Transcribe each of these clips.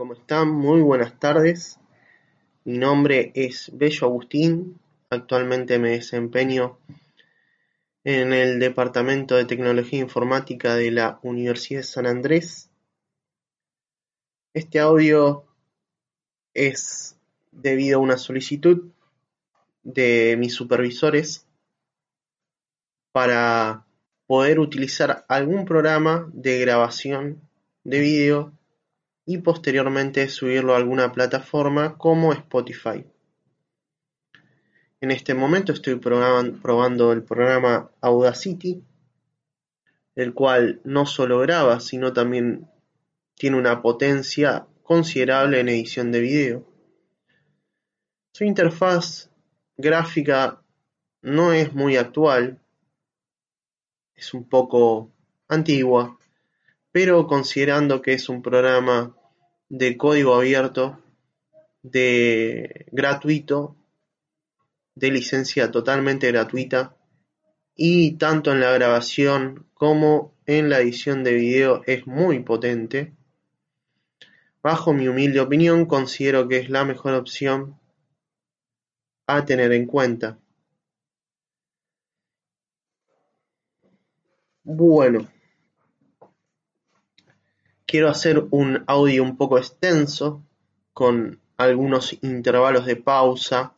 ¿cómo están? Muy buenas tardes. Mi nombre es Bello Agustín. Actualmente me desempeño en el Departamento de Tecnología Informática de la Universidad de San Andrés. Este audio es debido a una solicitud de mis supervisores para poder utilizar algún programa de grabación de vídeo y posteriormente subirlo a alguna plataforma como Spotify. En este momento estoy probando el programa Audacity, el cual no solo graba, sino también tiene una potencia considerable en edición de video. Su interfaz gráfica no es muy actual, es un poco antigua, pero considerando que es un programa de código abierto, de gratuito, de licencia totalmente gratuita, y tanto en la grabación como en la edición de video es muy potente. Bajo mi humilde opinión, considero que es la mejor opción a tener en cuenta. Bueno, quiero hacer un audio un poco extenso con algunos intervalos de pausa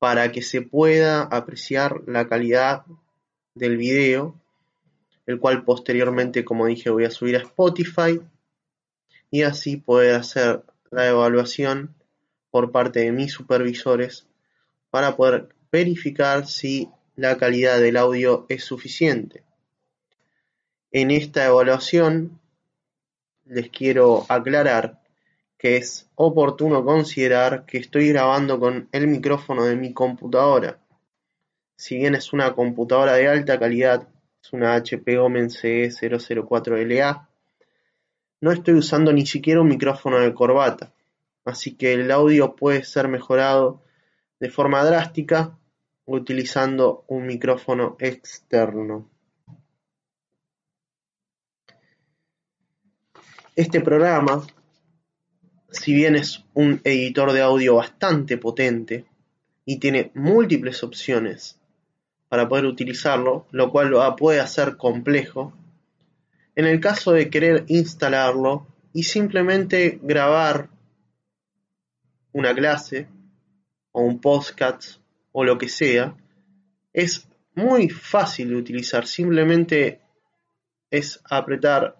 para que se pueda apreciar la calidad del video, el cual posteriormente, como dije, voy a subir a Spotify y así poder hacer la evaluación por parte de mis supervisores para poder verificar si la calidad del audio es suficiente. En esta evaluación les quiero aclarar que es oportuno considerar que estoy grabando con el micrófono de mi computadora. Si bien es una computadora de alta calidad, es una HP Omen CE004LA, no estoy usando ni siquiera un micrófono de corbata, así que el audio puede ser mejorado de forma drástica utilizando un micrófono externo. Este programa, si bien es un editor de audio bastante potente y tiene múltiples opciones para poder utilizarlo, lo cual puede hacer complejo, en el caso de querer instalarlo y simplemente grabar una clase o un podcast o lo que sea, es muy fácil de utilizar. Simplemente es apretar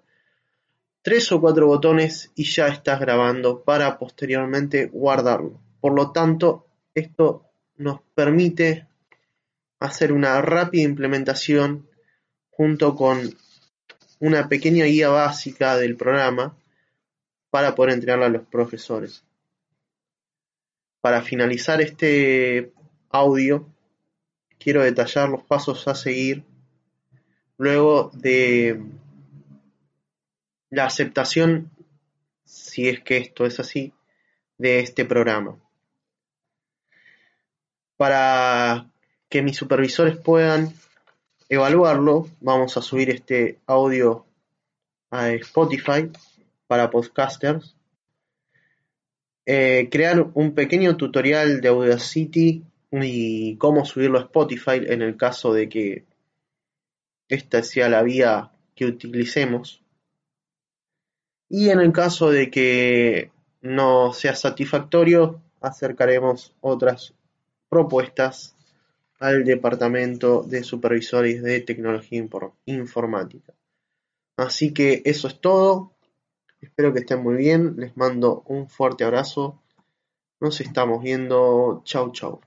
tres o cuatro botones y ya estás grabando para posteriormente guardarlo. Por lo tanto, esto nos permite hacer una rápida implementación junto con una pequeña guía básica del programa para poder entregarla a los profesores. Para finalizar este audio, quiero detallar los pasos a seguir luego de la aceptación, si es que esto es así, de este programa. Para que mis supervisores puedan evaluarlo, vamos a subir este audio a Spotify para podcasters. Eh, crear un pequeño tutorial de Audacity y cómo subirlo a Spotify en el caso de que esta sea la vía que utilicemos. Y en el caso de que no sea satisfactorio, acercaremos otras propuestas al Departamento de Supervisores de Tecnología Informática. Así que eso es todo. Espero que estén muy bien. Les mando un fuerte abrazo. Nos estamos viendo. Chau, chau.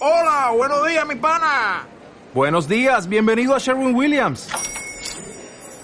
Hola, buenos días, mi pana. Buenos días, bienvenido a Sherwin Williams.